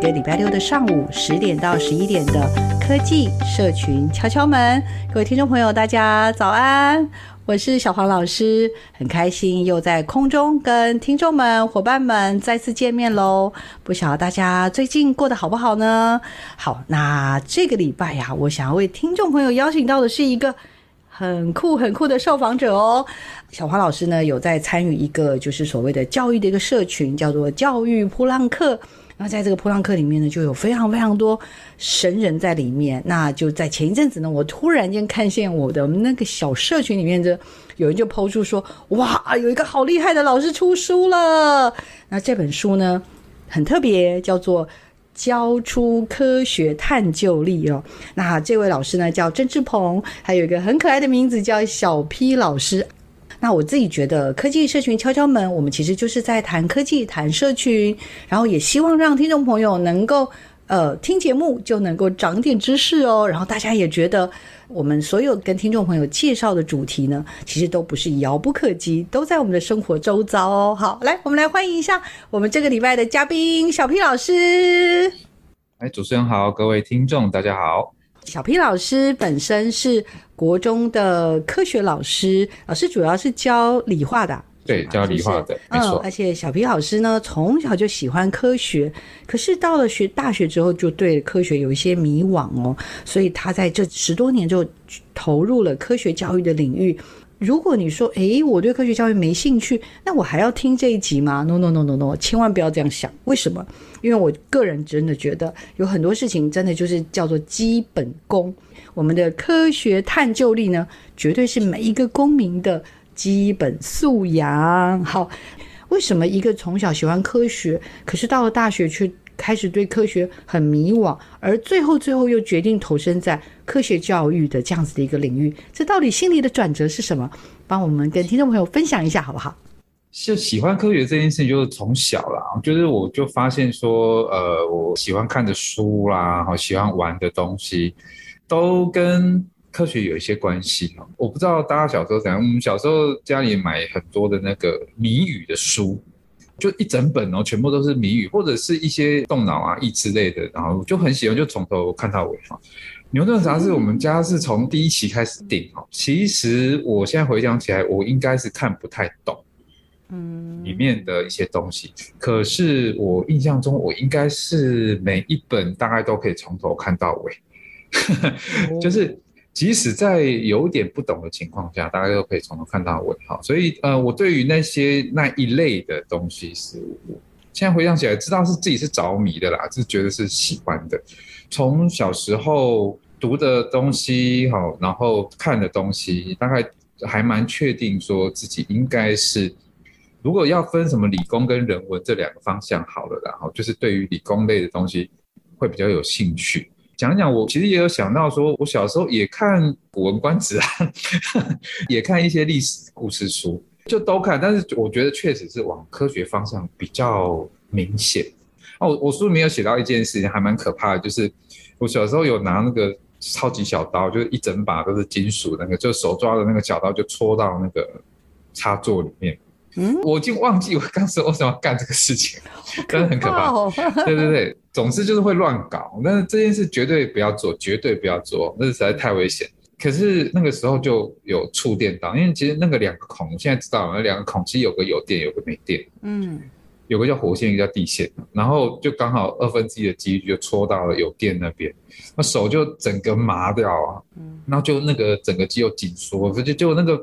一个礼拜六的上午十点到十一点的。科技社群敲敲门，各位听众朋友，大家早安！我是小黄老师，很开心又在空中跟听众们、伙伴们再次见面喽。不晓得大家最近过得好不好呢？好，那这个礼拜呀，我想要为听众朋友邀请到的是一个很酷、很酷的受访者哦。小黄老师呢，有在参与一个就是所谓的教育的一个社群，叫做教育噗浪客。那在这个噗浪客里面呢，就有非常非常多神人在里面。那就在前一阵子呢，我突然间看见我的那个小社群里面，就有人就抛出说：“哇，有一个好厉害的老师出书了。”那这本书呢，很特别，叫做《教出科学探究力》哦。那这位老师呢，叫郑志鹏，还有一个很可爱的名字叫小 P 老师。那我自己觉得，科技社群敲敲门，我们其实就是在谈科技、谈社群，然后也希望让听众朋友能够，呃，听节目就能够长点知识哦。然后大家也觉得，我们所有跟听众朋友介绍的主题呢，其实都不是遥不可及，都在我们的生活周遭哦。好，来，我们来欢迎一下我们这个礼拜的嘉宾小 P 老师。哎，主持人好，各位听众大家好。小 P 老师本身是国中的科学老师，老师主要是教理化的，对，教理化的，没错。而且小皮老师呢，从小就喜欢科学，可是到了学大学之后，就对科学有一些迷惘哦，所以他在这十多年就投入了科学教育的领域。如果你说，诶，我对科学教育没兴趣，那我还要听这一集吗？No No No No No，千万不要这样想。为什么？因为我个人真的觉得有很多事情真的就是叫做基本功。我们的科学探究力呢，绝对是每一个公民的基本素养。好，为什么一个从小喜欢科学，可是到了大学却开始对科学很迷惘，而最后最后又决定投身在科学教育的这样子的一个领域，这到底心里的转折是什么？帮我们跟听众朋友分享一下好不好？就喜欢科学这件事情，就是从小啦，就是我就发现说，呃，我喜欢看的书啦，好喜欢玩的东西，都跟科学有一些关系。我不知道大家小时候怎样，我们小时候家里买很多的那个谜语的书。就一整本哦，全部都是谜语或者是一些动脑啊、益智类的，然后就很喜欢，就从头看到尾哈。牛顿杂志我们家是从第一期开始订哈。其实我现在回想起来，我应该是看不太懂，嗯，里面的一些东西。可是我印象中，我应该是每一本大概都可以从头看到尾，就是。即使在有点不懂的情况下，大家都可以从头看到尾哈。所以呃，我对于那些那一类的东西是，我现在回想起来，知道是自己是着迷的啦，是觉得是喜欢的。从小时候读的东西哈，然后看的东西，大概还蛮确定说自己应该是，如果要分什么理工跟人文这两个方向好了，然后就是对于理工类的东西会比较有兴趣。讲讲，我其实也有想到说，我小时候也看《古文观止》啊，也看一些历史故事书，就都看。但是我觉得确实是往科学方向比较明显。哦，我我书里面有写到一件事情，还蛮可怕的，就是我小时候有拿那个超级小刀，就是一整把都是金属那个，就手抓的那个小刀就戳到那个插座里面。嗯，我已经忘记我当时为什么要干这个事情，真的很可怕。对对对，总之就是会乱搞。那这件事绝对不要做，绝对不要做，那是实在太危险。可是那个时候就有触电到，因为其实那个两个孔，我现在知道了，那两个孔其实有个有电，有个没电。嗯，有个叫火线，一个叫地线，然后就刚好二分之一的几率就戳到了有电那边，那手就整个麻掉啊，然后就那个整个肌肉紧缩，就就那个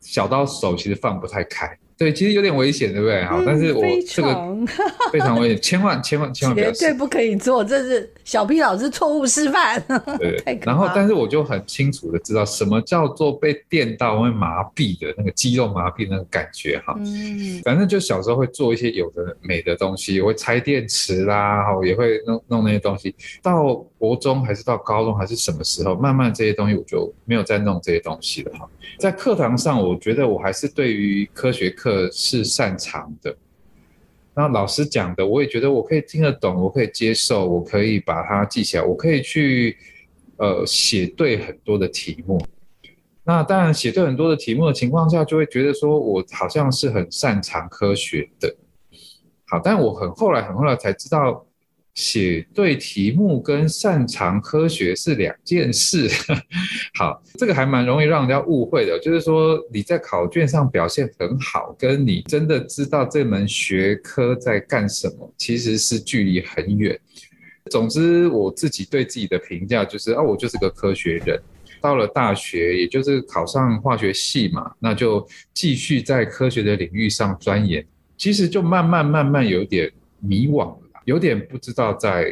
小刀手其实放不太开。对，其实有点危险，对不对？好、嗯，但是我这个 非常危险，千万千万千万绝对不可以做，这是小 P 老师错误示范。对，然后但是我就很清楚的知道什么叫做被电到会麻痹的那个肌肉麻痹的那个感觉哈。嗯，反正就小时候会做一些有的没的东西，我会拆电池啦，哈，也会弄弄那些东西。到国中还是到高中还是什么时候，慢慢这些东西我就没有再弄这些东西了哈。在课堂上，我觉得我还是对于科学课。是擅长的，那老师讲的，我也觉得我可以听得懂，我可以接受，我可以把它记起来，我可以去呃写对很多的题目。那当然写对很多的题目的情况下，就会觉得说我好像是很擅长科学的。好，但我很后来很后来才知道。写对题目跟擅长科学是两件事。好，这个还蛮容易让人家误会的，就是说你在考卷上表现很好，跟你真的知道这门学科在干什么，其实是距离很远。总之，我自己对自己的评价就是，哦，我就是个科学人。到了大学，也就是考上化学系嘛，那就继续在科学的领域上钻研。其实就慢慢慢慢有点迷惘了。有点不知道在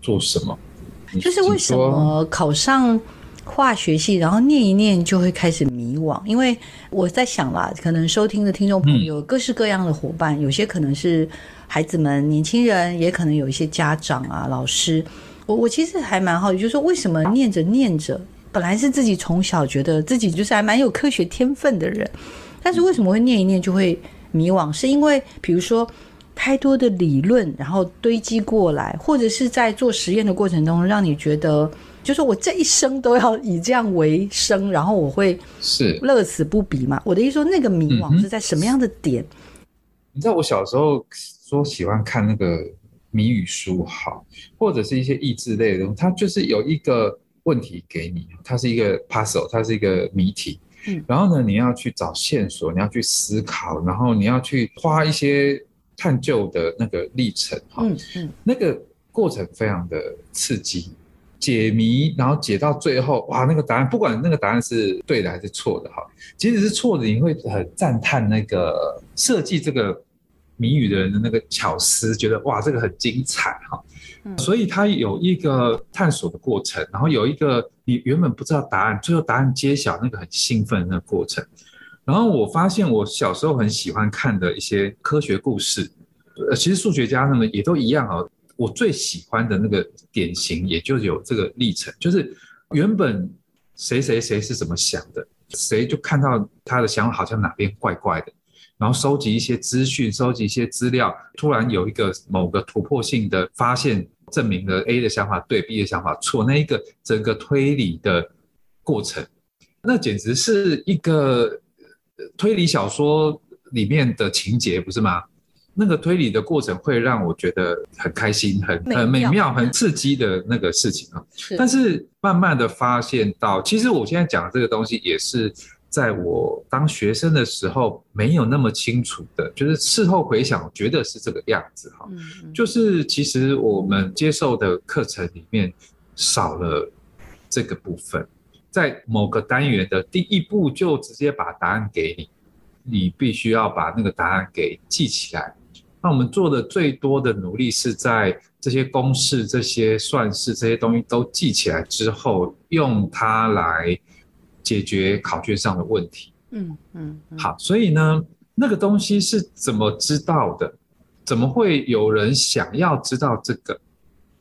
做什么，就是为什么考上化学系，然后念一念就会开始迷惘？因为我在想啦，可能收听的听众朋友各式各样的伙伴，有些可能是孩子们、年轻人，也可能有一些家长啊、老师。我我其实还蛮好奇，就是说为什么念着念着，本来是自己从小觉得自己就是还蛮有科学天分的人，但是为什么会念一念就会迷惘？是因为比如说。太多的理论，然后堆积过来，或者是在做实验的过程中，让你觉得，就是我这一生都要以这样为生，然后我会是乐此不疲嘛？我的意思说，那个迷惘是在什么样的点？嗯、你知道，我小时候说喜欢看那个谜语书，好，或者是一些益智类的东西，它就是有一个问题给你，它是一个 puzzle，它是一个谜题，嗯，然后呢，你要去找线索，你要去思考，然后你要去花一些。探究的那个历程，哈，嗯嗯，那个过程非常的刺激，解谜，然后解到最后，哇，那个答案，不管那个答案是对的还是错的，哈，即使是错的，你会很赞叹那个设计这个谜语的人的那个巧思，觉得哇，这个很精彩，哈，所以它有一个探索的过程，然后有一个你原本不知道答案，最后答案揭晓那个很兴奋的那个过程。然后我发现，我小时候很喜欢看的一些科学故事，呃，其实数学家他们也都一样啊。我最喜欢的那个典型，也就有这个历程，就是原本谁谁谁是怎么想的，谁就看到他的想法好像哪边怪怪的，然后收集一些资讯，收集一些资料，突然有一个某个突破性的发现，证明了 A 的想法对，B 的想法错，那一个整个推理的过程，那简直是一个。推理小说里面的情节不是吗？那个推理的过程会让我觉得很开心、很很美妙、很刺激的那个事情啊。但是慢慢的发现到，其实我现在讲的这个东西也是在我当学生的时候没有那么清楚的，就是事后回想，觉得是这个样子哈。就是其实我们接受的课程里面少了这个部分。在某个单元的第一步就直接把答案给你，你必须要把那个答案给记起来。那我们做的最多的努力是在这些公式、这些算式、这些东西都记起来之后，用它来解决考卷上的问题。嗯嗯。好，所以呢，那个东西是怎么知道的？怎么会有人想要知道这个？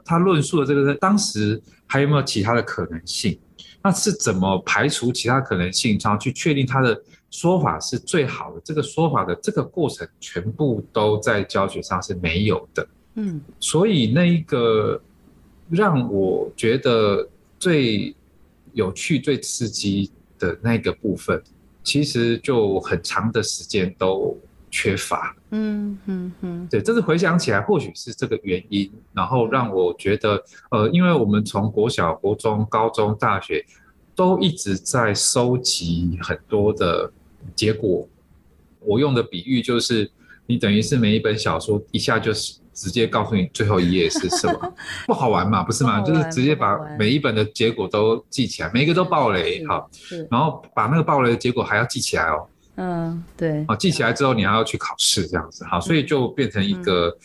他论述的这个，当时还有没有其他的可能性？那是怎么排除其他可能性，然后去确定他的说法是最好的？这个说法的这个过程，全部都在教学上是没有的。嗯，所以那一个让我觉得最有趣、最刺激的那个部分，其实就很长的时间都缺乏。嗯嗯嗯，对，这是回想起来，或许是这个原因，然后让我觉得，呃，因为我们从国小、国中、高中、大学都一直在收集很多的结果。我用的比喻就是，你等于是每一本小说一下就是直接告诉你最后一页是什么，不好玩嘛，不是嘛？就是直接把每一本的结果都记起来，每一个都爆雷，好，然后把那个爆雷的结果还要记起来哦。嗯，对。哦，记起来之后你还要去考试，这样子，好，所以就变成一个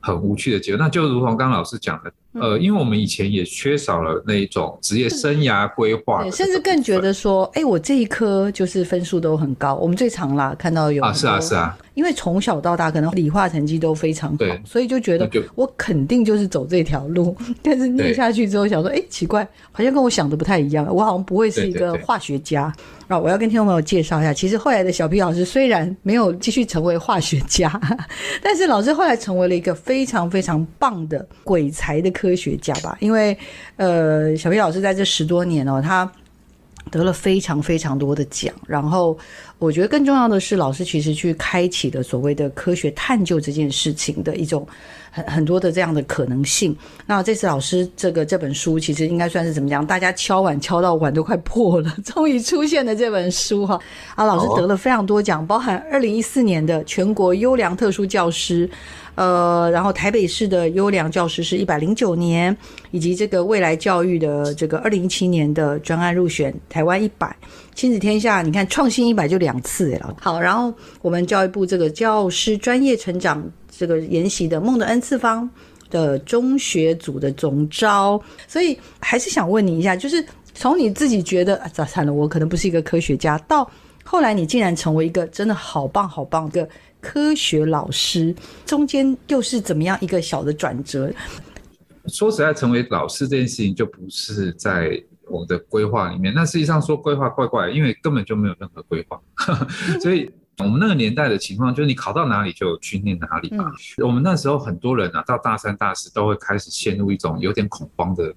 很无趣的结果。那就如同刚刚老师讲的。呃，因为我们以前也缺少了那一种职业生涯规划，甚至更觉得说，哎、欸，我这一科就是分数都很高。我们最常啦看到有啊，是啊，是啊，因为从小到大可能理化成绩都非常好，所以就觉得我肯定就是走这条路。但是念下去之后，想说，哎、欸，奇怪，好像跟我想的不太一样。我好像不会是一个化学家。啊，我要跟听众朋友介绍一下，其实后来的小皮老师虽然没有继续成为化学家，但是老师后来成为了一个非常非常棒的鬼才的科。科学家吧，因为呃，小皮老师在这十多年哦，他得了非常非常多的奖。然后我觉得更重要的是，老师其实去开启的所谓的科学探究这件事情的一种很多的这样的可能性。那这次老师这个这本书，其实应该算是怎么讲？大家敲碗敲到碗都快破了，终于出现了这本书哈。啊，老师得了非常多奖，包含二零一四年的全国优良特殊教师。呃，然后台北市的优良教师是一百零九年，以及这个未来教育的这个二零一七年的专案入选台湾一百亲子天下，你看创新一百就两次哎，好，然后我们教育部这个教师专业成长这个研习的孟德恩次方的中学组的总招，所以还是想问你一下，就是从你自己觉得啊，咋惨了，我可能不是一个科学家，到后来你竟然成为一个真的好棒好棒的。科学老师中间又是怎么样一个小的转折？说实在，成为老师这件事情就不是在我的规划里面。那实际上说规划怪怪，因为根本就没有任何规划。所以我们那个年代的情况就是，你考到哪里就去念哪里吧。我们那时候很多人啊，到大三、大四都会开始陷入一种有点恐慌的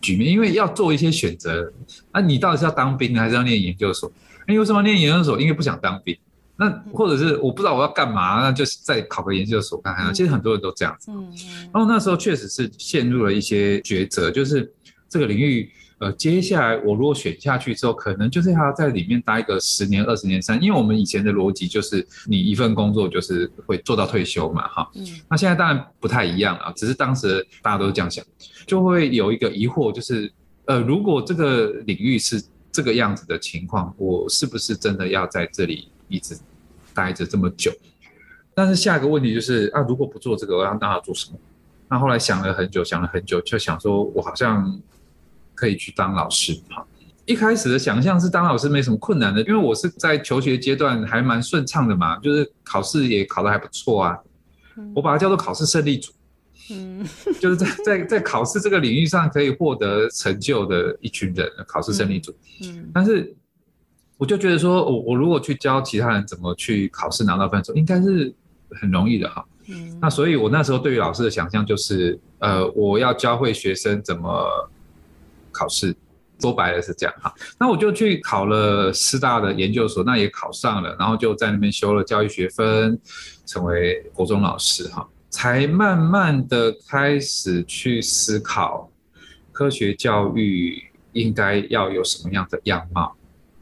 局面，因为要做一些选择。那你到底是要当兵还是要念研究所？那为什么要念研究所？因为不想当兵。那或者是我不知道我要干嘛，那就是再考个研究所看看。其实很多人都这样子。嗯。然后那时候确实是陷入了一些抉择，就是这个领域，呃，接下来我如果选下去之后，可能就是还要在里面待个十年、二十年、三。因为我们以前的逻辑就是你一份工作就是会做到退休嘛，哈。嗯。那现在当然不太一样啊，只是当时大家都是这样想，就会有一个疑惑，就是呃，如果这个领域是这个样子的情况，我是不是真的要在这里？一直待着这么久，但是下一个问题就是啊，如果不做这个，我要让他做什么？那后来想了很久，想了很久，就想说我好像可以去当老师。哈，一开始的想象是当老师没什么困难的，因为我是在求学阶段还蛮顺畅的嘛，就是考试也考得还不错啊。我把它叫做考试胜利组，嗯，就是在 在在考试这个领域上可以获得成就的一群人，考试胜利组。嗯，但是。我就觉得说，我我如果去教其他人怎么去考试拿到分数，应该是很容易的哈。嗯。那所以，我那时候对于老师的想象就是，呃，我要教会学生怎么考试，说白了是这样哈。那我就去考了师大的研究所，那也考上了，然后就在那边修了教育学分，成为国中老师哈，才慢慢的开始去思考科学教育应该要有什么样的样貌。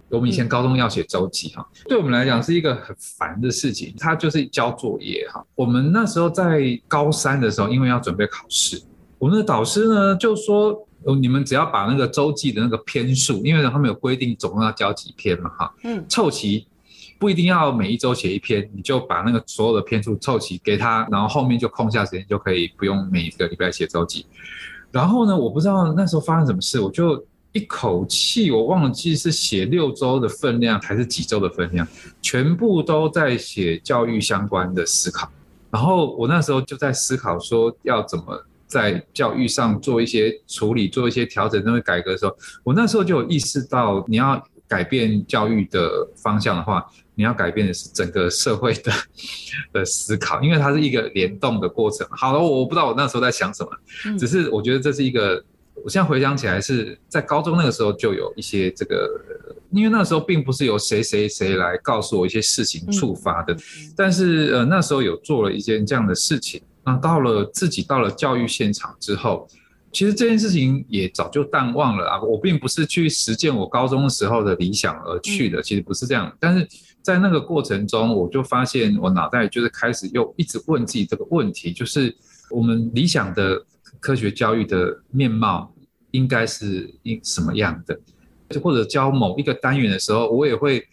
我们以前高中要写周记哈，对我们来讲是一个很烦的事情，它就是交作业哈。我们那时候在高三的时候，因为要准备考试，我们的导师呢就说，你们只要把那个周记的那个篇数，因为他们有规定总共要交几篇嘛哈，嗯，凑齐，不一定要每一周写一篇，你就把那个所有的篇数凑齐给他，然后后面就空下时间就可以不用每一个礼拜写周记。然后呢，我不知道那时候发生什么事，我就。一口气，我忘记是写六周的分量还是几周的分量，全部都在写教育相关的思考。然后我那时候就在思考说，要怎么在教育上做一些处理，做一些调整，做一些改革的时候，我那时候就有意识到，你要改变教育的方向的话，你要改变的是整个社会的的思考，因为它是一个联动的过程。好了，我不知道我那时候在想什么，只是我觉得这是一个。我现在回想起来，是在高中那个时候就有一些这个，因为那时候并不是由谁谁谁来告诉我一些事情触发的，但是呃那时候有做了一件这样的事情，那到了自己到了教育现场之后，其实这件事情也早就淡忘了啊。我并不是去实践我高中时候的理想而去的，其实不是这样。但是在那个过程中，我就发现我脑袋就是开始又一直问自己这个问题，就是我们理想的科学教育的面貌应该是应什么样的？就或者教某一个单元的时候，我也会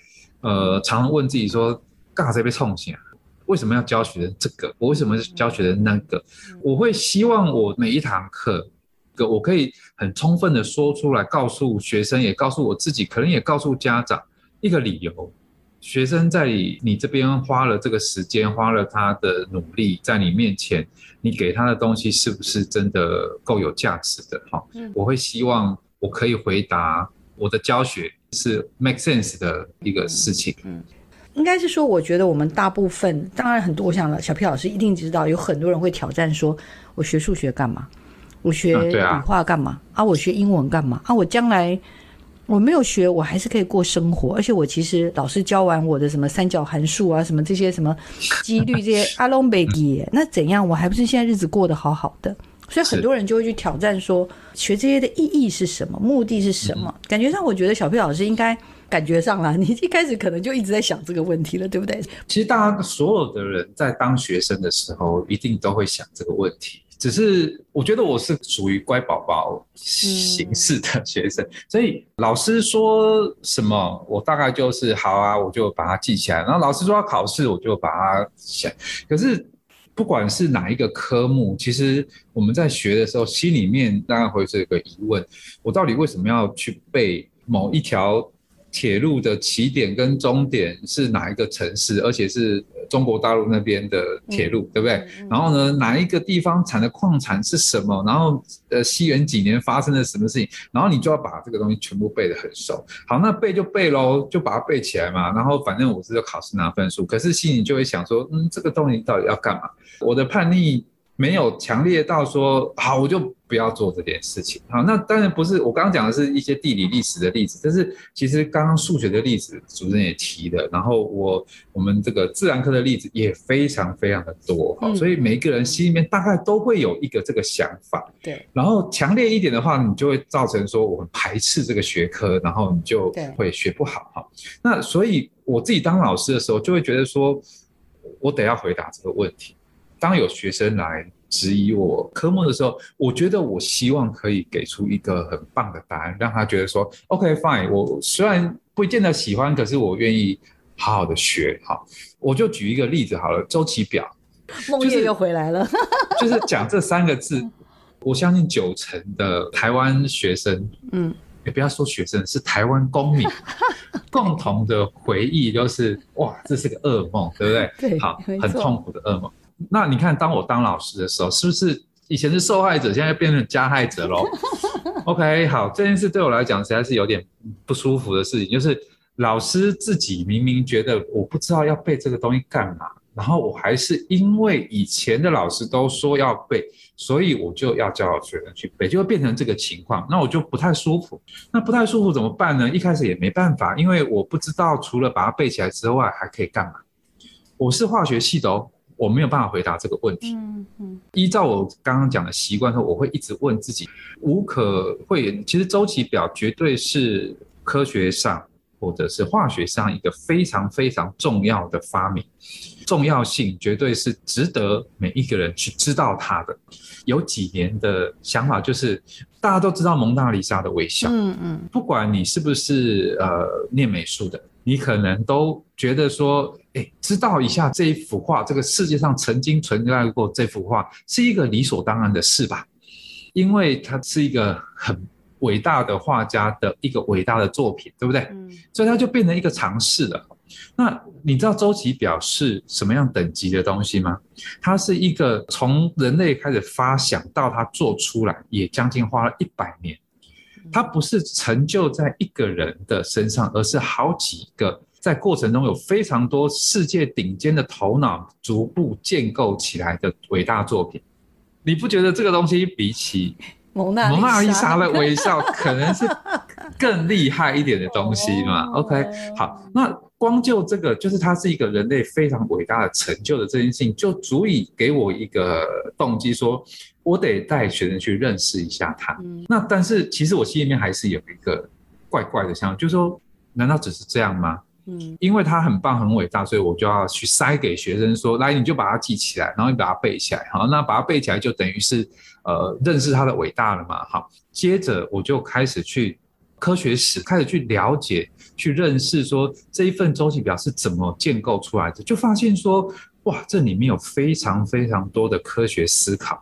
呃常常问自己说，干啥被冲醒啊？为什么要教学的这个？我为什么教学的那个？我会希望我每一堂课，我可以很充分的说出来，告诉学生，也告诉我自己，可能也告诉家长一个理由。学生在你这边花了这个时间，花了他的努力，在你面前，你给他的东西是不是真的够有价值的？哈，我会希望我可以回答，我的教学是 make sense 的一个事情。嗯。应该是说，我觉得我们大部分，当然很多我想了小 P 老师一定知道，有很多人会挑战说：我学数学干嘛？我学理化干嘛？啊，我学英文干嘛？啊，我将来我没有学，我还是可以过生活。而且我其实老师教完我的什么三角函数啊，什么这些什么几率这些阿龙贝基，那怎样？我还不是现在日子过得好好的？所以很多人就会去挑战说，学这些的意义是什么？目的是什么？感觉上，我觉得小 P 老师应该。感觉上啦，你一开始可能就一直在想这个问题了，对不对？其实大家所有的人在当学生的时候，一定都会想这个问题。只是我觉得我是属于乖宝宝形式的学生，嗯、所以老师说什么，我大概就是好啊，我就把它记起来。然后老师说要考试，我就把它想。可是不管是哪一个科目，其实我们在学的时候，心里面大概会是一个疑问：我到底为什么要去背某一条？铁路的起点跟终点是哪一个城市？而且是中国大陆那边的铁路，嗯、对不对？嗯、然后呢，哪一个地方产的矿产是什么？然后呃，西元几年发生了什么事情？然后你就要把这个东西全部背得很熟。好，那背就背喽，就把它背起来嘛。然后反正我是要考试拿分数，可是心里就会想说，嗯，这个东西到底要干嘛？我的叛逆。没有强烈到说好，我就不要做这件事情。好，那当然不是我刚刚讲的是一些地理历史的例子，但是其实刚刚数学的例子主任也提了，然后我我们这个自然科的例子也非常非常的多。好，所以每一个人心里面大概都会有一个这个想法。对。然后强烈一点的话，你就会造成说我们排斥这个学科，然后你就会学不好。哈，那所以我自己当老师的时候，就会觉得说我得要回答这个问题。当有学生来质疑我科目的时候，我觉得我希望可以给出一个很棒的答案，让他觉得说，OK fine，我虽然不见得喜欢，可是我愿意好好的学。好，我就举一个例子好了，周期表，梦叶又回来了，就是讲这三个字，我相信九成的台湾学生，嗯，也不要说学生，是台湾公民 共同的回忆，就是哇，这是个噩梦，对不对？对，好，很痛苦的噩梦。那你看，当我当老师的时候，是不是以前是受害者，现在变成加害者喽？OK，好，这件事对我来讲实在是有点不舒服的事情，就是老师自己明明觉得我不知道要背这个东西干嘛，然后我还是因为以前的老师都说要背，所以我就要教学生去背，就会变成这个情况，那我就不太舒服。那不太舒服怎么办呢？一开始也没办法，因为我不知道除了把它背起来之外还可以干嘛。我是化学系的哦。我没有办法回答这个问题。嗯嗯，依照我刚刚讲的习惯说，我会一直问自己，无可讳言，其实周期表绝对是科学上或者是化学上一个非常非常重要的发明，重要性绝对是值得每一个人去知道它的。有几年的想法就是，大家都知道蒙娜丽莎的微笑，嗯嗯，不管你是不是呃念美术的。你可能都觉得说，哎，知道一下这一幅画，这个世界上曾经存在过这幅画，是一个理所当然的事吧？因为它是一个很伟大的画家的一个伟大的作品，对不对？嗯。所以它就变成一个常识了。那你知道周期表是什么样等级的东西吗？它是一个从人类开始发想到它做出来，也将近花了一百年。它不是成就在一个人的身上，而是好几个在过程中有非常多世界顶尖的头脑逐步建构起来的伟大作品。你不觉得这个东西比起蒙娜丽莎的微笑可能是更厉害一点的东西吗？OK，好，那光就这个，就是它是一个人类非常伟大的成就的这件事情，就足以给我一个动机说。我得带学生去认识一下他。嗯、那但是其实我心里面还是有一个怪怪的想法，就是说，难道只是这样吗？嗯，因为他很棒很伟大，所以我就要去塞给学生说，来你就把它记起来，然后你把它背起来，好，那把它背起来就等于是呃认识它的伟大了嘛，好，接着我就开始去科学史，开始去了解、去认识说这一份周期表是怎么建构出来的，就发现说哇，这里面有非常非常多的科学思考，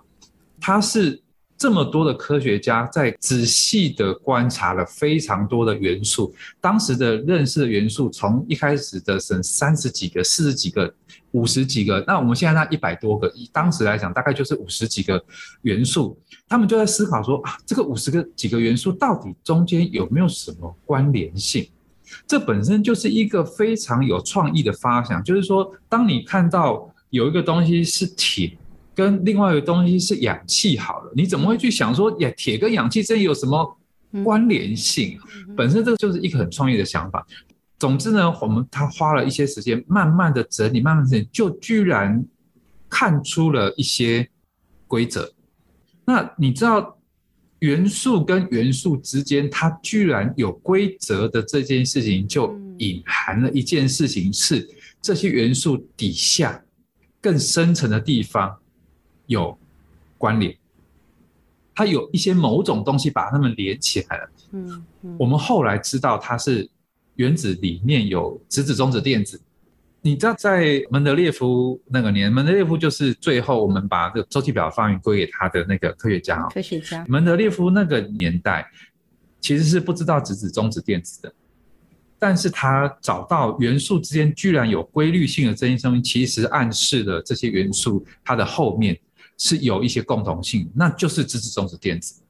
它是。这么多的科学家在仔细的观察了非常多的元素，当时的认识的元素从一开始的省三十几个、四十几个、五十几个，那我们现在那一百多个，以当时来讲大概就是五十几个元素，他们就在思考说啊，这个五十个几个元素到底中间有没有什么关联性？这本身就是一个非常有创意的发想，就是说，当你看到有一个东西是铁。跟另外一个东西是氧气好了，你怎么会去想说，呀，铁跟氧气之间有什么关联性？本身这个就是一个很创意的想法。总之呢，我们他花了一些时间，慢慢的整理，慢慢整理，就居然看出了一些规则。那你知道元素跟元素之间，它居然有规则的这件事情，就隐含了一件事情，是这些元素底下更深层的地方。有关联，它有一些某种东西把它们连起来了。嗯，嗯，我们后来知道它是原子里面有质子、中子、电子。你知道，在门德列夫那个年，门德列夫就是最后我们把这个周期表发明归给他的那个科学家。科学家。门德列夫那个年代其实是不知道质子、中子、电子的。但是他找到元素之间居然有规律性的这些东西，其实暗示了这些元素它的后面。是有一些共同性，那就是支持、中子、电子。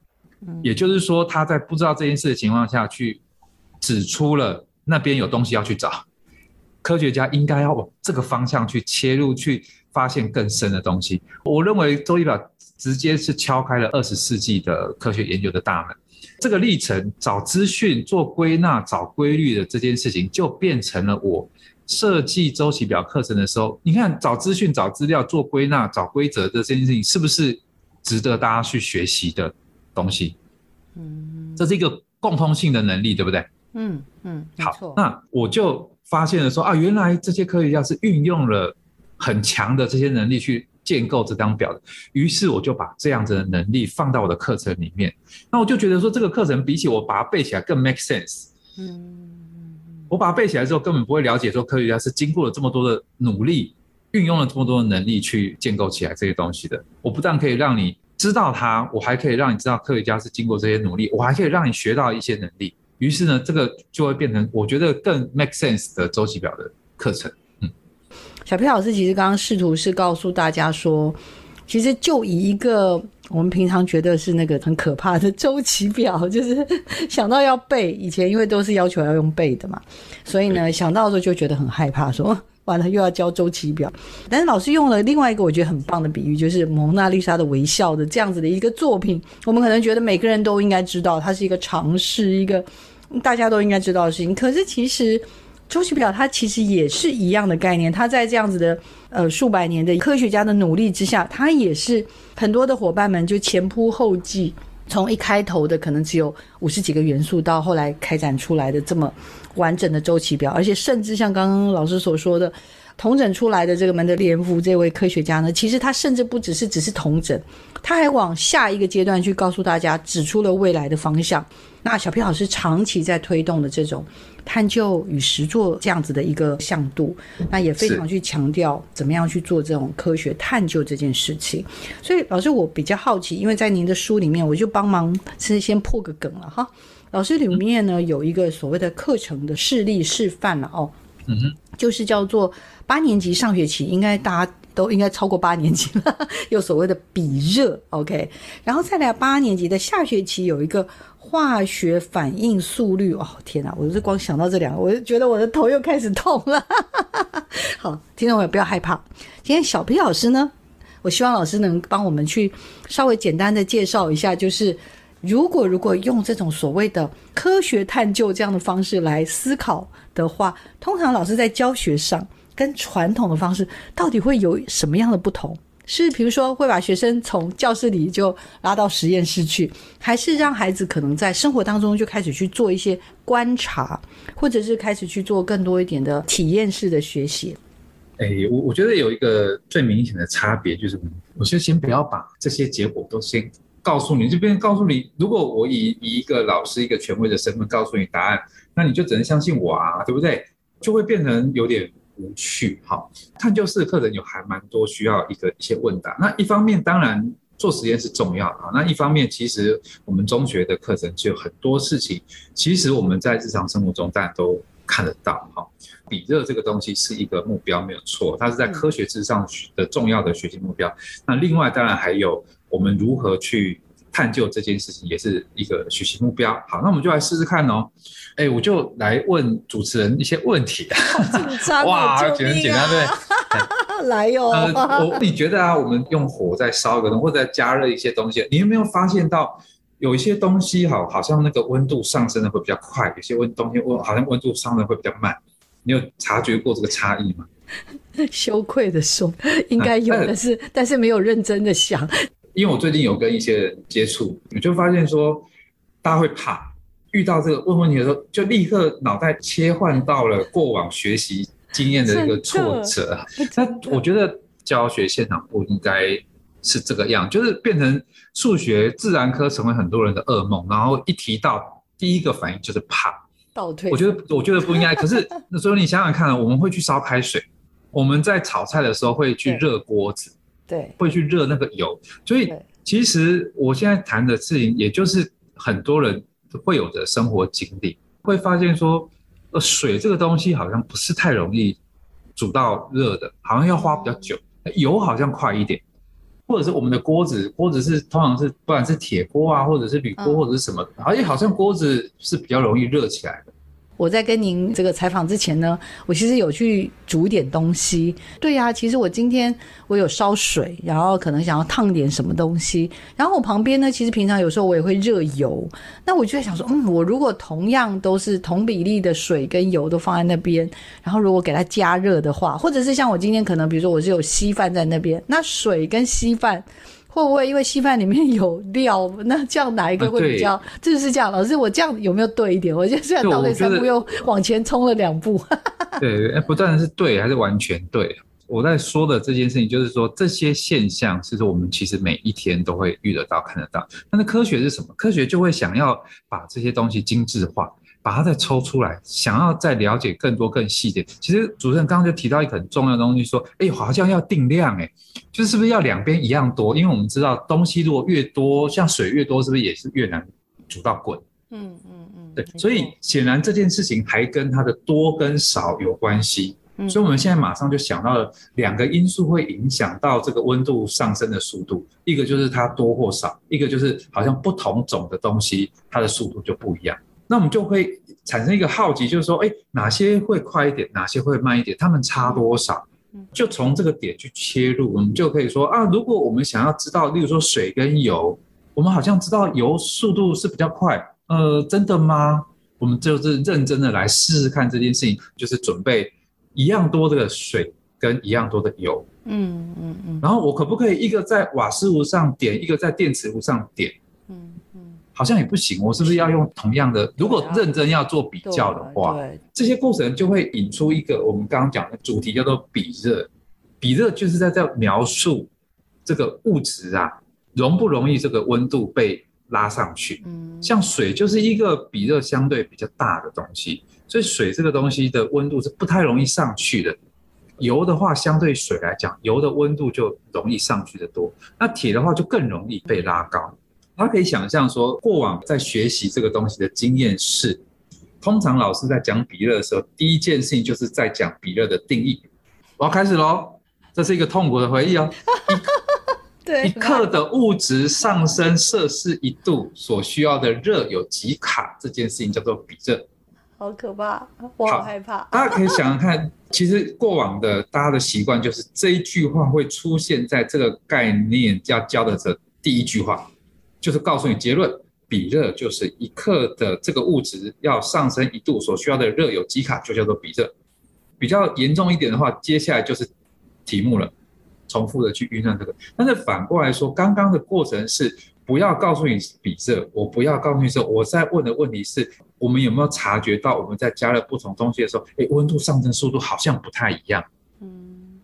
嗯，也就是说，他在不知道这件事的情况下去指出了那边有东西要去找，科学家应该要往这个方向去切入，去发现更深的东西。我认为周一表直接是敲开了二十世纪的科学研究的大门。这个历程，找资讯、做归纳、找规律的这件事情，就变成了我。设计周期表课程的时候，你看找资讯、找资料、做归纳、找规则的这件事情，是不是值得大家去学习的东西？嗯，这是一个共通性的能力，对不对？嗯嗯，好，那我就发现了说啊，原来这些科学家是运用了很强的这些能力去建构这张表的。于是我就把这样子的能力放到我的课程里面。那我就觉得说，这个课程比起我把它背起来更 make sense。嗯。我把它背起来之后，根本不会了解说科学家是经过了这么多的努力，运用了这么多的能力去建构起来这些东西的。我不但可以让你知道它，我还可以让你知道科学家是经过这些努力，我还可以让你学到一些能力。于是呢，这个就会变成我觉得更 make sense 的周期表的课程。嗯，小 P 老师其实刚刚试图是告诉大家说，其实就以一个。我们平常觉得是那个很可怕的周期表，就是想到要背。以前因为都是要求要用背的嘛，所以呢，想到的时候就觉得很害怕，说 完了又要教周期表。但是老师用了另外一个我觉得很棒的比喻，就是蒙娜丽莎的微笑的这样子的一个作品。我们可能觉得每个人都应该知道，它是一个常识，一个大家都应该知道的事情。可是其实。周期表它其实也是一样的概念，它在这样子的呃数百年的科学家的努力之下，它也是很多的伙伴们就前仆后继，从一开头的可能只有五十几个元素，到后来开展出来的这么完整的周期表，而且甚至像刚刚老师所说的，统整出来的这个门德列夫这位科学家呢，其实他甚至不只是只是统整，他还往下一个阶段去告诉大家，指出了未来的方向。那小皮老师长期在推动的这种探究与实作这样子的一个向度，那也非常去强调怎么样去做这种科学探究这件事情。所以老师，我比较好奇，因为在您的书里面，我就帮忙先先破个梗了哈。老师里面呢有一个所谓的课程的示例示范了哦，嗯哼，就是叫做八年级上学期，应该大家都应该超过八年级了，有所谓的比热，OK，然后再来八年级的下学期有一个。化学反应速率哦，天哪！我是光想到这两个，我就觉得我的头又开始痛了。好，听众朋友不要害怕。今天小皮老师呢，我希望老师能帮我们去稍微简单的介绍一下，就是如果如果用这种所谓的科学探究这样的方式来思考的话，通常老师在教学上跟传统的方式到底会有什么样的不同？是比如说会把学生从教室里就拉到实验室去，还是让孩子可能在生活当中就开始去做一些观察，或者是开始去做更多一点的体验式的学习？哎，我我觉得有一个最明显的差别就是，我就先不要把这些结果都先告诉你，这边告诉你，如果我以以一个老师一个权威的身份告诉你答案，那你就只能相信我啊，对不对？就会变成有点。无趣，哈，探究式课程有还蛮多需要一个一些问答。那一方面当然做实验是重要的啊，那一方面其实我们中学的课程就很多事情，其实我们在日常生活中大家都看得到。哈，比热这个东西是一个目标没有错，它是在科学知识上的重要的学习目标。那另外当然还有我们如何去。探究这件事情也是一个学习目标。好，那我们就来试试看哦。哎，我就来问主持人一些问题。好紧张，哇，简单简单对？来哟、哦呃。你觉得啊，我们用火在烧一个东西，或者在加热一些东西，你有没有发现到有一些东西好，好像那个温度上升的会比较快，有些温东西温好像温度上升的会比较慢。你有察觉过这个差异吗？羞愧的说，应该有的是，但是没有认真的想。因为我最近有跟一些人接触，我就发现说，大家会怕遇到这个问问题的时候，就立刻脑袋切换到了过往学习经验的一个挫折。那我觉得教学现场不应该是这个样，就是变成数学、自然科成为很多人的噩梦，然后一提到第一个反应就是怕倒退。我觉得我觉得不应该。可是 那所以你想想看，我们会去烧开水，我们在炒菜的时候会去热锅子。对，会去热那个油，所以其实我现在谈的事情，也就是很多人会有的生活经历，会发现说，呃，水这个东西好像不是太容易煮到热的，好像要花比较久，油好像快一点，或者是我们的锅子，锅子是通常是不管是铁锅啊，或者是铝锅或者是什么，而且好像锅子是比较容易热起来的。我在跟您这个采访之前呢，我其实有去煮点东西。对呀，其实我今天我有烧水，然后可能想要烫点什么东西。然后我旁边呢，其实平常有时候我也会热油。那我就在想说，嗯，我如果同样都是同比例的水跟油都放在那边，然后如果给它加热的话，或者是像我今天可能比如说我是有稀饭在那边，那水跟稀饭。会不会因为稀饭里面有料？那这样哪一个会比较？就、啊、是这样，老师，我这样有没有对一点？我觉得虽然倒退三步又往前冲了两步。对，不断是对还是完全对？我在说的这件事情，就是说这些现象，是说我们其实每一天都会遇得到、看得到。但是科学是什么？科学就会想要把这些东西精致化。把它再抽出来，想要再了解更多更细节。其实主持人刚刚就提到一个很重要的东西，说，哎，好像要定量，哎，就是是不是要两边一样多？因为我们知道东西如果越多，像水越多，是不是也是越难煮到滚？嗯嗯嗯，对。所以显然这件事情还跟它的多跟少有关系。所以我们现在马上就想到了两个因素会影响到这个温度上升的速度，一个就是它多或少，一个就是好像不同种的东西它的速度就不一样。那我们就会产生一个好奇，就是说，哎，哪些会快一点，哪些会慢一点，它们差多少？就从这个点去切入，我们就可以说啊，如果我们想要知道，例如说水跟油，我们好像知道油速度是比较快，呃，真的吗？我们就是认真的来试试看这件事情，就是准备一样多的水跟一样多的油，嗯嗯嗯，然后我可不可以一个在瓦斯炉上点，一个在电磁炉上点？好像也不行，我是不是要用同样的？如果认真要做比较的话，这些过程就会引出一个我们刚刚讲的主题，叫做比热。比热就是在在描述这个物质啊，容不容易这个温度被拉上去。嗯，像水就是一个比热相对比较大的东西，所以水这个东西的温度是不太容易上去的。油的话，相对水来讲，油的温度就容易上去的多。那铁的话就更容易被拉高。他可以想象说，过往在学习这个东西的经验是，通常老师在讲比热的时候，第一件事情就是在讲比热的定义。我要开始喽，这是一个痛苦的回忆哦。对，一克的物质上升摄氏一度所需要的热有几卡？这件事情叫做比热。好可怕，我好害怕。大家可以想想看，其实过往的大家的习惯就是这一句话会出现在这个概念要教的这第一句话。就是告诉你结论，比热就是一克的这个物质要上升一度所需要的热有几卡，就叫做比热。比较严重一点的话，接下来就是题目了，重复的去运算这个。但是反过来说，刚刚的过程是不要告诉你比热，我不要告诉你说，我在问的问题是，我们有没有察觉到我们在加热不同东西的时候，哎，温度上升速度好像不太一样。嗯，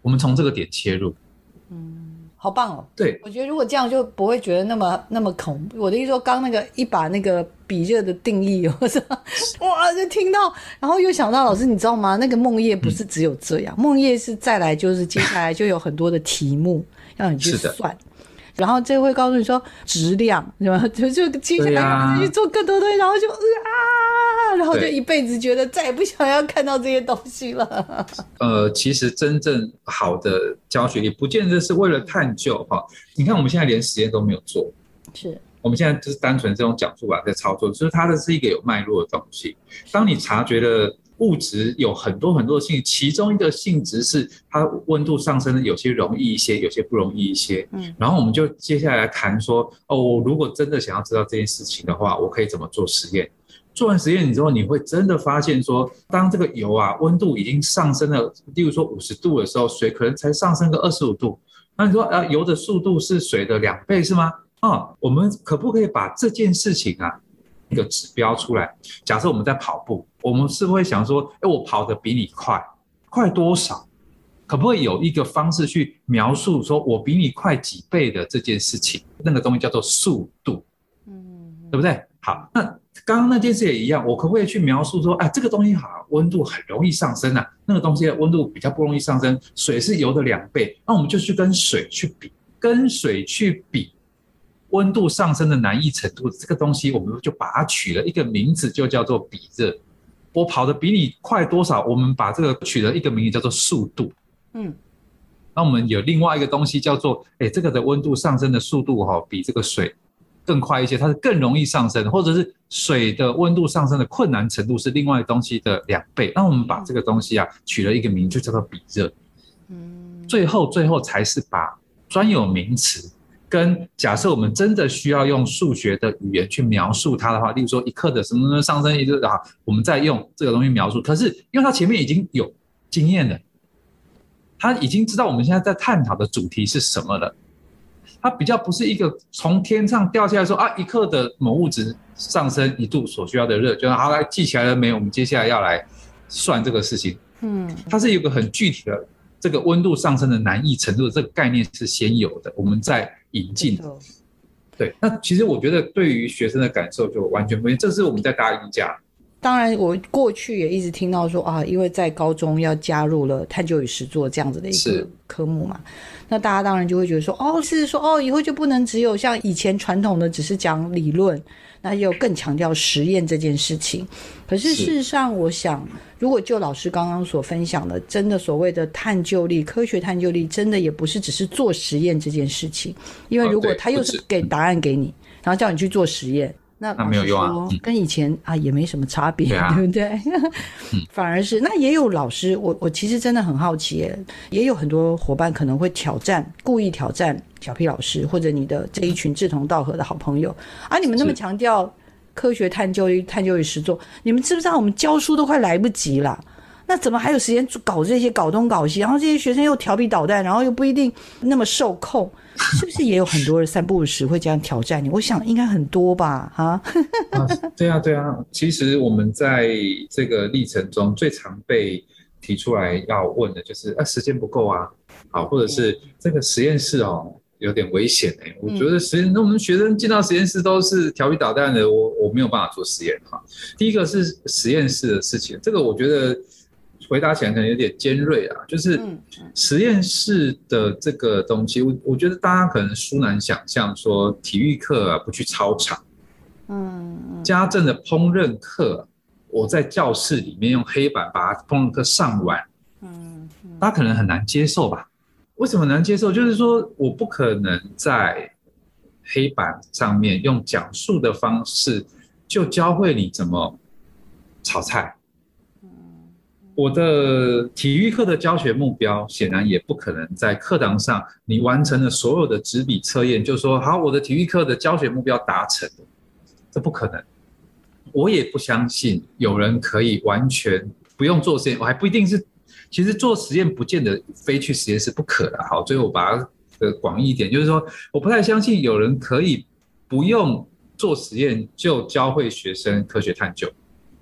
我们从这个点切入。好棒哦！对，我觉得如果这样就不会觉得那么那么恐怖。我的意思说，刚那个一把那个比热的定义，我说 哇，就听到，然后又想到老师，你知道吗？那个梦夜不是只有这样，梦、嗯、夜是再来就是接下来就有很多的题目 让你去算。然后这会告诉你说质量，是吧？就就接下来去做更多东西，然后就啊，然后就一辈子觉得再也不想要看到这些东西了。呃，其实真正好的教学也不见得是为了探究哈。你看我们现在连实验都没有做，是我们现在就是单纯这种讲述法在操作，就是它的是一个有脉络的东西。当你察觉了。物质有很多很多的性质，其中一个性质是它温度上升的，有些容易一些，有些不容易一些。嗯，然后我们就接下来谈说，哦，我如果真的想要知道这件事情的话，我可以怎么做实验？做完实验之后，你会真的发现说，当这个油啊温度已经上升了，例如说五十度的时候，水可能才上升个二十五度。那你说，呃，油的速度是水的两倍是吗？啊，我们可不可以把这件事情啊？一个指标出来，假设我们在跑步，我们是不是会想说，哎，我跑得比你快，快多少？可不可以有一个方式去描述，说我比你快几倍的这件事情？那个东西叫做速度，嗯，对不对？好，那刚刚那件事也一样，我可不可以去描述说，哎，这个东西好，温度很容易上升啊，那个东西的温度比较不容易上升，水是油的两倍，那我们就去跟水去比，跟水去比。温度上升的难易程度，这个东西我们就把它取了一个名字，就叫做比热。我跑得比你快多少？我们把这个取了一个名字，叫做速度。嗯，那我们有另外一个东西叫做，哎，这个的温度上升的速度哈，比这个水更快一些，它是更容易上升，或者是水的温度上升的困难程度是另外一个东西的两倍。那我们把这个东西啊取了一个名字，就叫做比热。嗯，最后最后才是把专有名词。跟假设我们真的需要用数学的语言去描述它的话，例如说一克的什么什么上升，一个啊，我们再用这个东西描述。可是因为它前面已经有经验了，他已经知道我们现在在探讨的主题是什么了。它比较不是一个从天上掉下来说啊，一克的某物质上升一度所需要的热，就好来记起来了没有？我们接下来要来算这个事情。嗯，它是有个很具体的这个温度上升的难易程度的这个概念是先有的，我们再。引进，对，那其实我觉得对于学生的感受就完全不一样。这是我们在搭一架。当然，我过去也一直听到说啊，因为在高中要加入了探究与实作这样子的一个科目嘛，那大家当然就会觉得说，哦，是说哦，以后就不能只有像以前传统的只是讲理论。那又更强调实验这件事情，可是事实上，我想，如果就老师刚刚所分享的，真的所谓的探究力、科学探究力，真的也不是只是做实验这件事情，因为如果他又是。给答案给你，然后叫你去做实验。那没有用啊，跟以前啊也没什么差别，对，对不对？反而是那也有老师，我我其实真的很好奇，也有很多伙伴可能会挑战，故意挑战小 P 老师或者你的这一群志同道合的好朋友啊，你们那么强调科学探究与探究与实作，你们知不知道我们教书都快来不及了？那怎么还有时间搞这些搞东搞西？然后这些学生又调皮捣蛋，然后又不一定那么受控。是不是也有很多人三不五时会这样挑战你？我想应该很多吧，哈、啊。对啊，对啊。其实我们在这个历程中最常被提出来要问的就是：啊，时间不够啊，好，或者是这个实验室哦有点危险哎。我觉得实验，那我们学生进到实验室都是调皮捣蛋的，我我没有办法做实验哈。第一个是实验室的事情，这个我觉得。回答起来可能有点尖锐啊，就是实验室的这个东西，我我觉得大家可能殊难想象，说体育课啊不去操场，嗯，家政的烹饪课，我在教室里面用黑板把烹饪课上完，嗯，大家可能很难接受吧？为什么难接受？就是说我不可能在黑板上面用讲述的方式就教会你怎么炒菜。我的体育课的教学目标显然也不可能在课堂上，你完成了所有的纸笔测验，就说好，我的体育课的教学目标达成，这不可能。我也不相信有人可以完全不用做实验，我还不一定是其实做实验不见得非去实验室不可的。好，所以我把它的广义一点，就是说，我不太相信有人可以不用做实验就教会学生科学探究，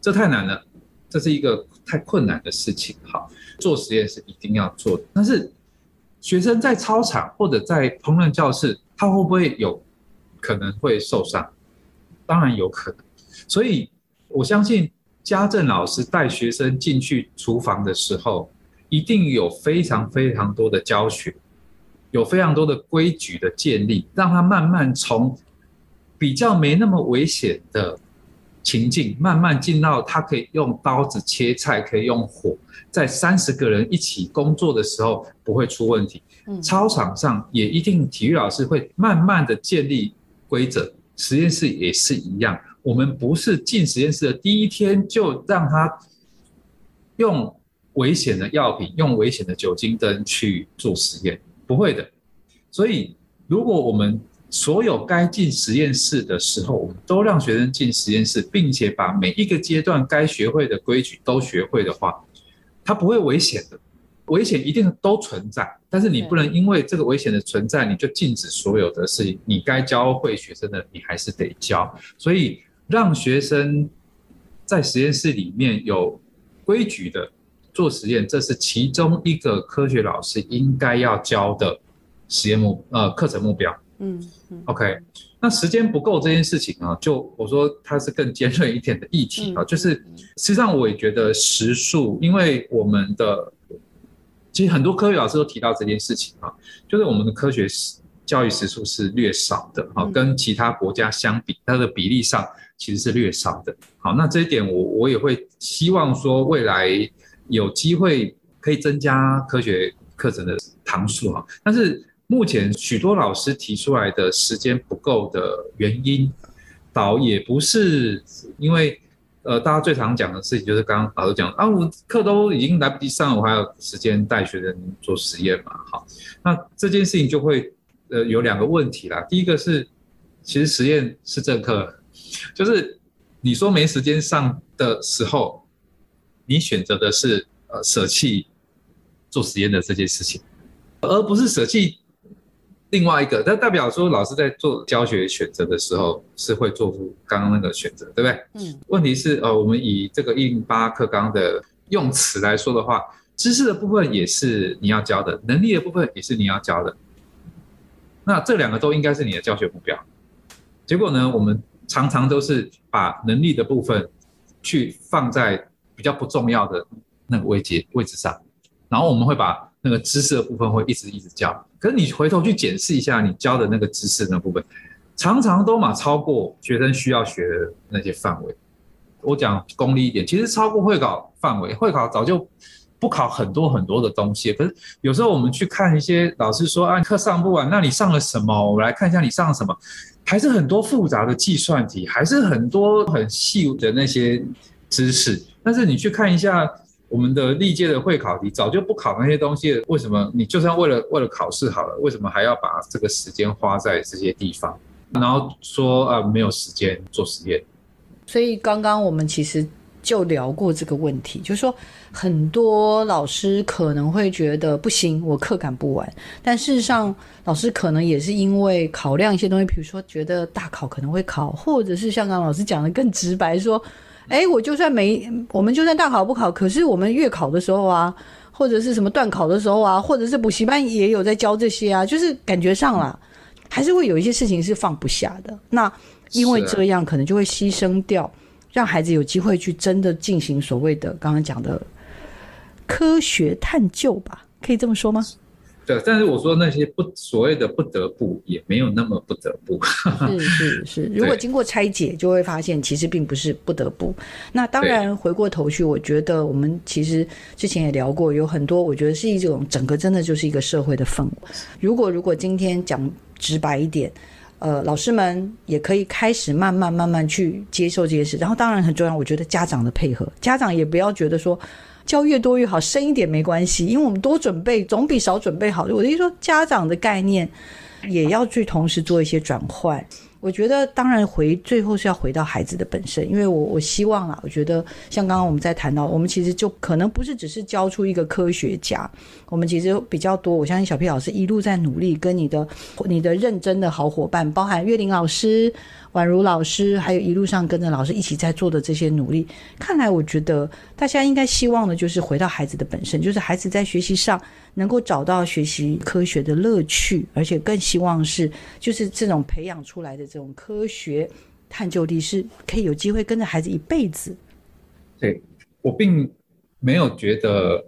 这太难了，这是一个太困难的事情。哈，做实验是一定要做的，但是学生在操场或者在烹饪教室，他会不会有可能会受伤？当然有可能，所以我相信家政老师带学生进去厨房的时候，一定有非常非常多的教学，有非常多的规矩的建立，让他慢慢从比较没那么危险的情境，慢慢进到他可以用刀子切菜，可以用火，在三十个人一起工作的时候不会出问题。操场上也一定体育老师会慢慢的建立规则。实验室也是一样，我们不是进实验室的第一天就让他用危险的药品、用危险的酒精灯去做实验，不会的。所以，如果我们所有该进实验室的时候，我们都让学生进实验室，并且把每一个阶段该学会的规矩都学会的话，他不会危险的。危险一定都存在，但是你不能因为这个危险的存在，你就禁止所有的事情。你该教会学生的，你还是得教。所以让学生在实验室里面有规矩的做实验，这是其中一个科学老师应该要教的实验目呃课程目标。嗯，嗯，OK。那时间不够这件事情啊，就我说它是更尖锐一点的议题啊，就是实际上我也觉得时数，因为我们的。其实很多科学老师都提到这件事情啊，就是我们的科学教育时数是略少的啊，跟其他国家相比，它的比例上其实是略少的。好，那这一点我我也会希望说，未来有机会可以增加科学课程的堂数啊。但是目前许多老师提出来的时间不够的原因，倒也不是因为。呃，大家最常讲的事情就是刚刚老师讲啊，我课都已经来不及上，我还有时间带学生做实验嘛？好，那这件事情就会呃有两个问题啦。第一个是，其实实验是正课，就是你说没时间上的时候，你选择的是呃舍弃做实验的这件事情，而不是舍弃。另外一个，那代表说老师在做教学选择的时候是会做出刚刚那个选择，对不对？嗯。问题是，呃，我们以这个一零八课纲的用词来说的话，知识的部分也是你要教的，能力的部分也是你要教的。那这两个都应该是你的教学目标。结果呢，我们常常都是把能力的部分去放在比较不重要的那个位阶位置上，然后我们会把那个知识的部分会一直一直教。可是你回头去检视一下你教的那个知识那部分，常常都嘛超过学生需要学的那些范围。我讲功利一点，其实超过会考范围，会考早就不考很多很多的东西。可是有时候我们去看一些老师说啊，课上不完，那你上了什么？我们来看一下你上了什么，还是很多复杂的计算题，还是很多很细的那些知识。但是你去看一下。我们的历届的会考题早就不考那些东西了，为什么你就算为了为了考试好了，为什么还要把这个时间花在这些地方？然后说啊，没有时间做实验。所以刚刚我们其实就聊过这个问题，就是说很多老师可能会觉得不行，我课赶不完。但事实上，老师可能也是因为考量一些东西，比如说觉得大考可能会考，或者是像刚刚老师讲的更直白说。哎，我就算没，我们就算大考不考，可是我们月考的时候啊，或者是什么段考的时候啊，或者是补习班也有在教这些啊，就是感觉上啦，还是会有一些事情是放不下的。那因为这样，可能就会牺牲掉，让孩子有机会去真的进行所谓的刚刚讲的科学探究吧，可以这么说吗？对，但是我说那些不所谓的不得不，也没有那么不得不。是是是，如果经过拆解，就会发现其实并不是不得不。那当然，回过头去，我觉得我们其实之前也聊过，有很多我觉得是一种整个真的就是一个社会的氛围。如果如果今天讲直白一点，呃，老师们也可以开始慢慢慢慢去接受这件事。然后当然很重要，我觉得家长的配合，家长也不要觉得说。教越多越好，深一点没关系，因为我们多准备总比少准备好。我的意思说，家长的概念也要去同时做一些转换。我觉得当然回最后是要回到孩子的本身，因为我我希望啊，我觉得像刚刚我们在谈到，我们其实就可能不是只是教出一个科学家，我们其实比较多。我相信小 P 老师一路在努力，跟你的你的认真的好伙伴，包含月玲老师。宛如老师，还有一路上跟着老师一起在做的这些努力，看来我觉得大家应该希望的就是回到孩子的本身，就是孩子在学习上能够找到学习科学的乐趣，而且更希望是就是这种培养出来的这种科学探究力是可以有机会跟着孩子一辈子。对，我并没有觉得，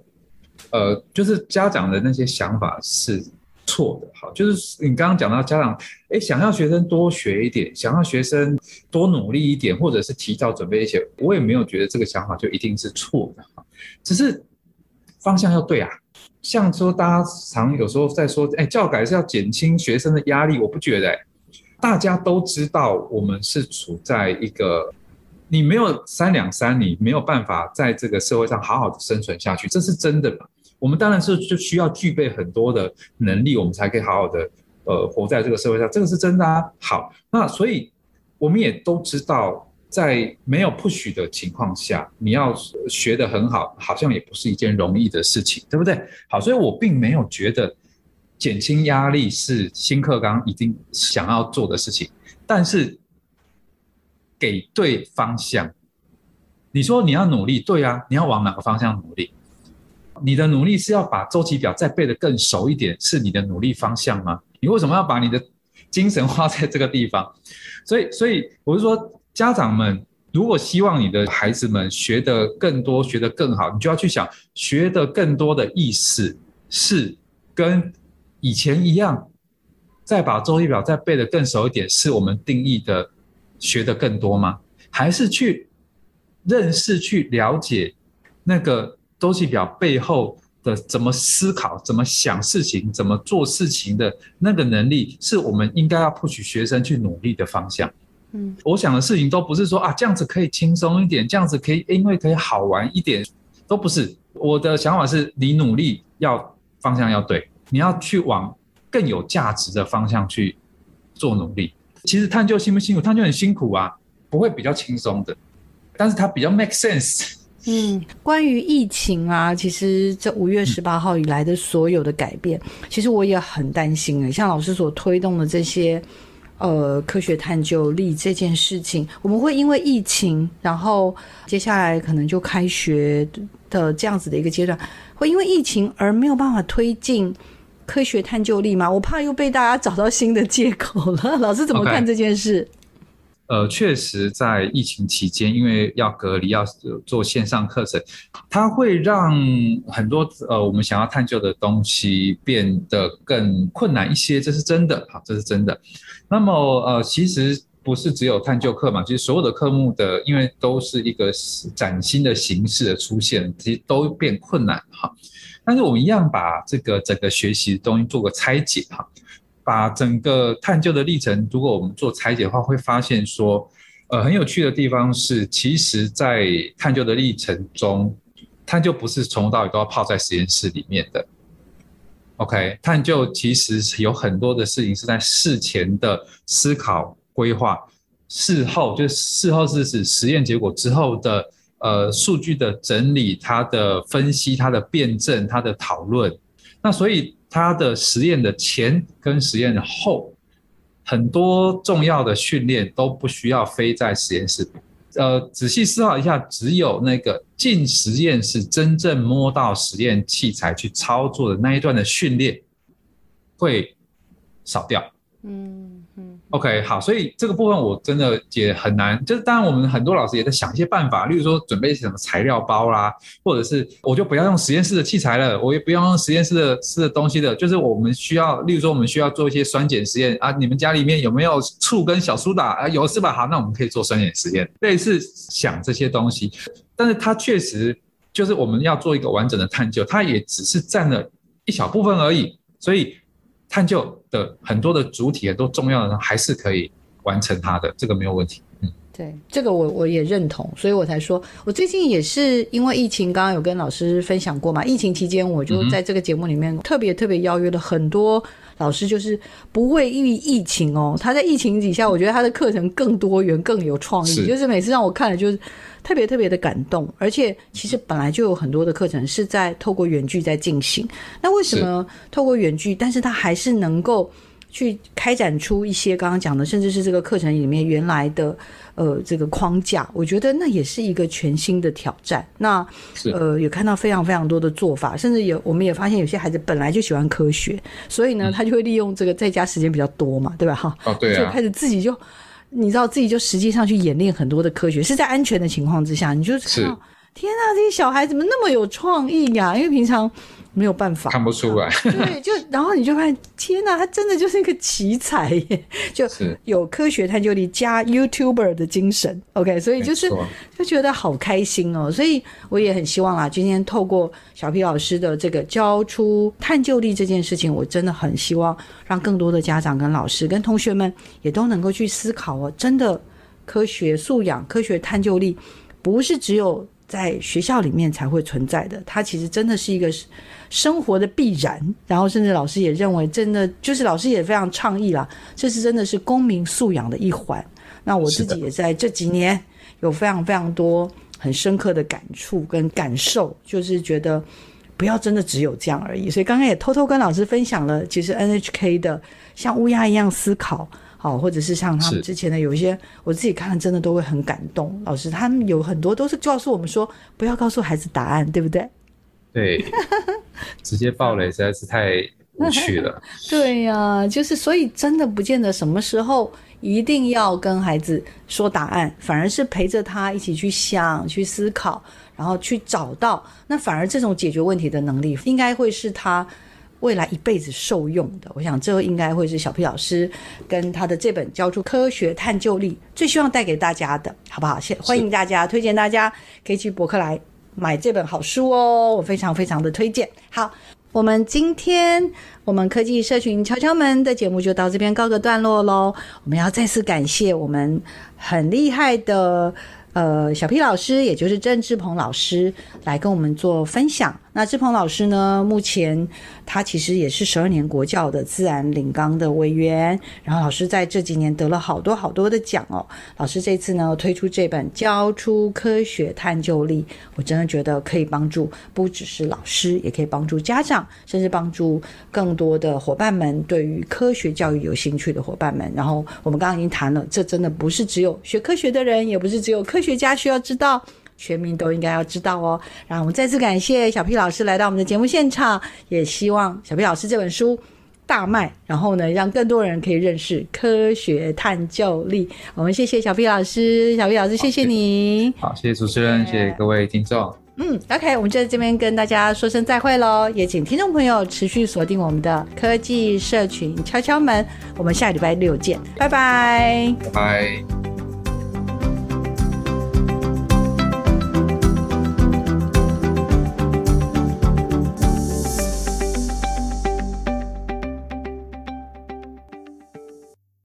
呃，就是家长的那些想法是。错的，好，就是你刚刚讲到家长，哎，想要学生多学一点，想要学生多努力一点，或者是提早准备一些，我也没有觉得这个想法就一定是错的，只是方向要对啊。像说大家常有时候在说，哎，教改是要减轻学生的压力，我不觉得，哎，大家都知道我们是处在一个你没有三两三，你没有办法在这个社会上好好的生存下去，这是真的嘛。我们当然是就需要具备很多的能力，我们才可以好好的呃活在这个社会上，这个是真的啊。好，那所以我们也都知道，在没有 push 的情况下，你要学得很好，好像也不是一件容易的事情，对不对？好，所以我并没有觉得减轻压力是新课纲一定想要做的事情，但是给对方向，你说你要努力，对啊，你要往哪个方向努力？你的努力是要把周期表再背得更熟一点，是你的努力方向吗？你为什么要把你的精神花在这个地方？所以，所以我是说，家长们如果希望你的孩子们学得更多、学得更好，你就要去想，学得更多的意思是跟以前一样，再把周期表再背得更熟一点，是我们定义的学得更多吗？还是去认识、去了解那个？周期表背后的怎么思考、怎么想事情、怎么做事情的那个能力，是我们应该要 push 学生去努力的方向。嗯，我想的事情都不是说啊，这样子可以轻松一点，这样子可以因为可以好玩一点，都不是。我的想法是你努力要方向要对，你要去往更有价值的方向去做努力。其实探究辛不辛苦？探究很辛苦啊，不会比较轻松的，但是它比较 make sense。嗯，关于疫情啊，其实这五月十八号以来的所有的改变，嗯、其实我也很担心诶。像老师所推动的这些，呃，科学探究力这件事情，我们会因为疫情，然后接下来可能就开学的这样子的一个阶段，会因为疫情而没有办法推进科学探究力吗？我怕又被大家找到新的借口了。老师怎么看这件事？Okay. 呃，确实，在疫情期间，因为要隔离，要做线上课程，它会让很多呃我们想要探究的东西变得更困难一些，这是真的，好，这是真的。那么呃，其实不是只有探究课嘛，其实所有的科目的，因为都是一个崭新的形式的出现，其实都变困难哈。但是我们一样把这个整个学习的东西做个拆解哈。把整个探究的历程，如果我们做拆解的话，会发现说，呃，很有趣的地方是，其实，在探究的历程中，探究不是从头到尾都要泡在实验室里面的。OK，探究其实有很多的事情是在事前的思考规划，事后就事后是指实验结果之后的呃数据的整理、它的分析、它的辩证、它的讨论。那所以。它的实验的前跟实验的后，很多重要的训练都不需要飞在实验室。呃，仔细思考一下，只有那个进实验室真正摸到实验器材去操作的那一段的训练，会少掉。嗯。OK，好，所以这个部分我真的也很难，就是当然我们很多老师也在想一些办法，例如说准备什么材料包啦，或者是我就不要用实验室的器材了，我也不要用实验室的吃的东西的，就是我们需要，例如说我们需要做一些酸碱实验啊，你们家里面有没有醋跟小苏打啊？有是吧？好，那我们可以做酸碱实验，类似想这些东西，但是它确实就是我们要做一个完整的探究，它也只是占了一小部分而已，所以。探究的很多的主体也都重要的人还是可以完成它的，这个没有问题。嗯，对，这个我我也认同，所以我才说，我最近也是因为疫情，刚刚有跟老师分享过嘛。疫情期间，我就在这个节目里面特别特别邀约了很多老师就是不畏疫疫情哦，他在疫情底下，我觉得他的课程更多元、更有创意，就是每次让我看了就是特别特别的感动。而且其实本来就有很多的课程是在透过远距在进行，那为什么透过远距，但是他还是能够去开展出一些刚刚讲的，甚至是这个课程里面原来的。呃，这个框架，我觉得那也是一个全新的挑战。那呃，有看到非常非常多的做法，甚至有我们也发现有些孩子本来就喜欢科学，所以呢，嗯、他就会利用这个在家时间比较多嘛，对吧？哈，哦，对、啊、就开始自己就，你知道自己就实际上去演练很多的科学，是在安全的情况之下，你就看到，天啊，这些小孩怎么那么有创意呀？因为平常。没有办法。看不出来，对，就 然后你就发现，天哪，他真的就是一个奇才耶，就有科学探究力加 YouTuber 的精神，OK，所以就是就觉得好开心哦，所以我也很希望啊，今天透过小皮老师的这个教出探究力这件事情，我真的很希望让更多的家长跟老师跟同学们也都能够去思考哦，真的科学素养、科学探究力不是只有在学校里面才会存在的，它其实真的是一个。生活的必然，然后甚至老师也认为，真的就是老师也非常倡议啦，这是真的是公民素养的一环。那我自己也在这几年有非常非常多很深刻的感触跟感受，就是觉得不要真的只有这样而已。所以刚刚也偷偷跟老师分享了，其实 NHK 的像乌鸦一样思考，好，或者是像他们之前的有一些，我自己看了真的都会很感动。老师他们有很多都是告诉我们说，不要告诉孩子答案，对不对？对，直接爆雷实在是太无趣了。对呀、啊，就是所以真的不见得什么时候一定要跟孩子说答案，反而是陪着他一起去想、去思考，然后去找到。那反而这种解决问题的能力，应该会是他未来一辈子受用的。我想这应该会是小 P 老师跟他的这本《教出科学探究力》最希望带给大家的，好不好？谢欢迎大家，推荐大家可以去博客来。买这本好书哦，我非常非常的推荐。好，我们今天我们科技社群敲敲门的节目就到这边告个段落喽。我们要再次感谢我们很厉害的呃小 P 老师，也就是郑志鹏老师来跟我们做分享。那志鹏老师呢，目前。他其实也是十二年国教的自然领纲的委员，然后老师在这几年得了好多好多的奖哦。老师这次呢推出这本《教出科学探究力》，我真的觉得可以帮助不只是老师，也可以帮助家长，甚至帮助更多的伙伴们，对于科学教育有兴趣的伙伴们。然后我们刚刚已经谈了，这真的不是只有学科学的人，也不是只有科学家需要知道。全民都应该要知道哦。然后我们再次感谢小 P 老师来到我们的节目现场，也希望小 P 老师这本书大卖，然后呢，让更多人可以认识科学探究力。我们谢谢小 P 老师，小 P 老师谢谢你。好，谢谢主持人，谢谢各位听众。嗯，OK，我们就在这边跟大家说声再会喽，也请听众朋友持续锁定我们的科技社群敲敲门，我们下礼拜六见，拜拜，拜拜。